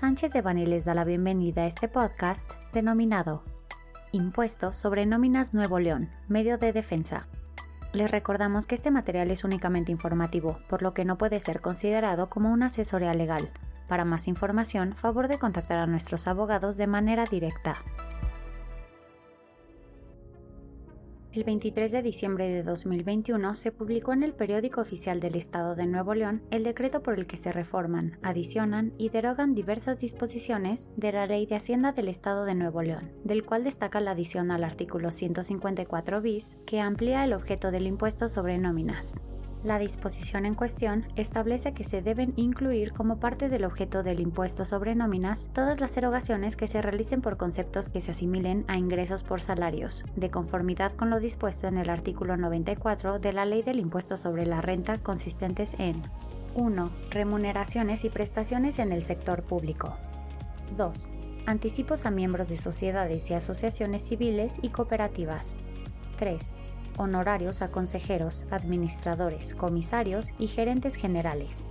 Sánchez de Bani les da la bienvenida a este podcast denominado Impuesto sobre Nóminas Nuevo León, medio de defensa. Les recordamos que este material es únicamente informativo, por lo que no puede ser considerado como una asesoría legal. Para más información, favor de contactar a nuestros abogados de manera directa. El 23 de diciembre de 2021 se publicó en el periódico oficial del Estado de Nuevo León el decreto por el que se reforman, adicionan y derogan diversas disposiciones de la Ley de Hacienda del Estado de Nuevo León, del cual destaca la adición al artículo 154 bis que amplía el objeto del impuesto sobre nóminas. La disposición en cuestión establece que se deben incluir como parte del objeto del impuesto sobre nóminas todas las erogaciones que se realicen por conceptos que se asimilen a ingresos por salarios, de conformidad con lo dispuesto en el artículo 94 de la Ley del Impuesto sobre la Renta consistentes en 1. Remuneraciones y prestaciones en el sector público. 2. Anticipos a miembros de sociedades y asociaciones civiles y cooperativas. 3 honorarios a consejeros, administradores, comisarios y gerentes generales.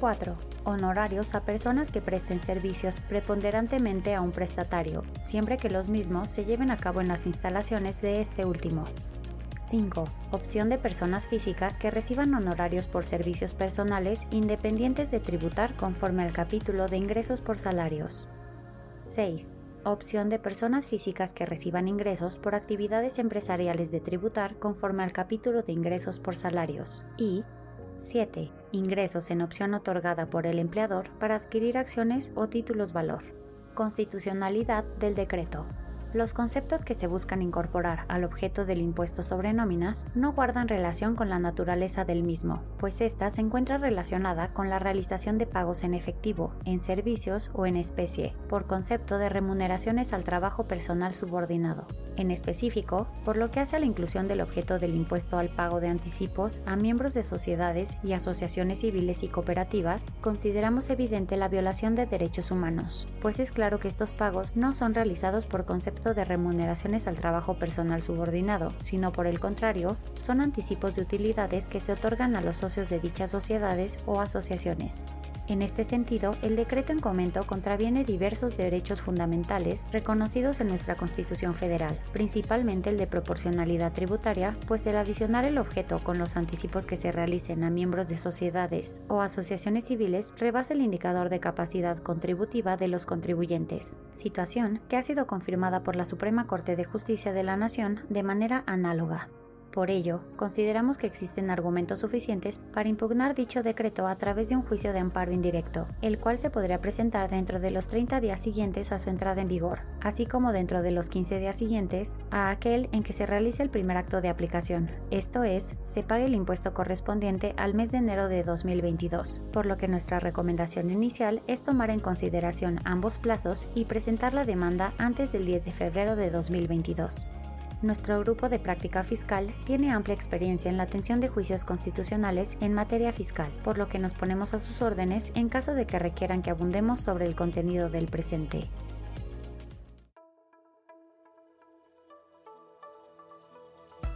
4. Honorarios a personas que presten servicios preponderantemente a un prestatario, siempre que los mismos se lleven a cabo en las instalaciones de este último. 5. Opción de personas físicas que reciban honorarios por servicios personales independientes de tributar conforme al capítulo de ingresos por salarios. 6 opción de personas físicas que reciban ingresos por actividades empresariales de tributar conforme al capítulo de ingresos por salarios. Y 7. Ingresos en opción otorgada por el empleador para adquirir acciones o títulos valor. Constitucionalidad del decreto. Los conceptos que se buscan incorporar al objeto del impuesto sobre nóminas no guardan relación con la naturaleza del mismo, pues ésta se encuentra relacionada con la realización de pagos en efectivo, en servicios o en especie, por concepto de remuneraciones al trabajo personal subordinado. En específico, por lo que hace a la inclusión del objeto del impuesto al pago de anticipos a miembros de sociedades y asociaciones civiles y cooperativas, consideramos evidente la violación de derechos humanos, pues es claro que estos pagos no son realizados por de remuneraciones al trabajo personal subordinado, sino por el contrario, son anticipos de utilidades que se otorgan a los socios de dichas sociedades o asociaciones. En este sentido, el decreto en comento contraviene diversos derechos fundamentales reconocidos en nuestra Constitución Federal, principalmente el de proporcionalidad tributaria, pues el adicionar el objeto con los anticipos que se realicen a miembros de sociedades o asociaciones civiles rebasa el indicador de capacidad contributiva de los contribuyentes, situación que ha sido confirmada por la Suprema Corte de Justicia de la Nación de manera análoga. Por ello, consideramos que existen argumentos suficientes para impugnar dicho decreto a través de un juicio de amparo indirecto, el cual se podría presentar dentro de los 30 días siguientes a su entrada en vigor, así como dentro de los 15 días siguientes a aquel en que se realice el primer acto de aplicación, esto es, se pague el impuesto correspondiente al mes de enero de 2022, por lo que nuestra recomendación inicial es tomar en consideración ambos plazos y presentar la demanda antes del 10 de febrero de 2022. Nuestro grupo de práctica fiscal tiene amplia experiencia en la atención de juicios constitucionales en materia fiscal, por lo que nos ponemos a sus órdenes en caso de que requieran que abundemos sobre el contenido del presente.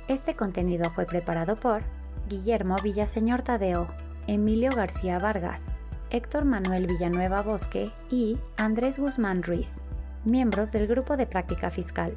Este contenido fue preparado por Guillermo Villaseñor Tadeo, Emilio García Vargas, Héctor Manuel Villanueva Bosque y Andrés Guzmán Ruiz, miembros del Grupo de Práctica Fiscal.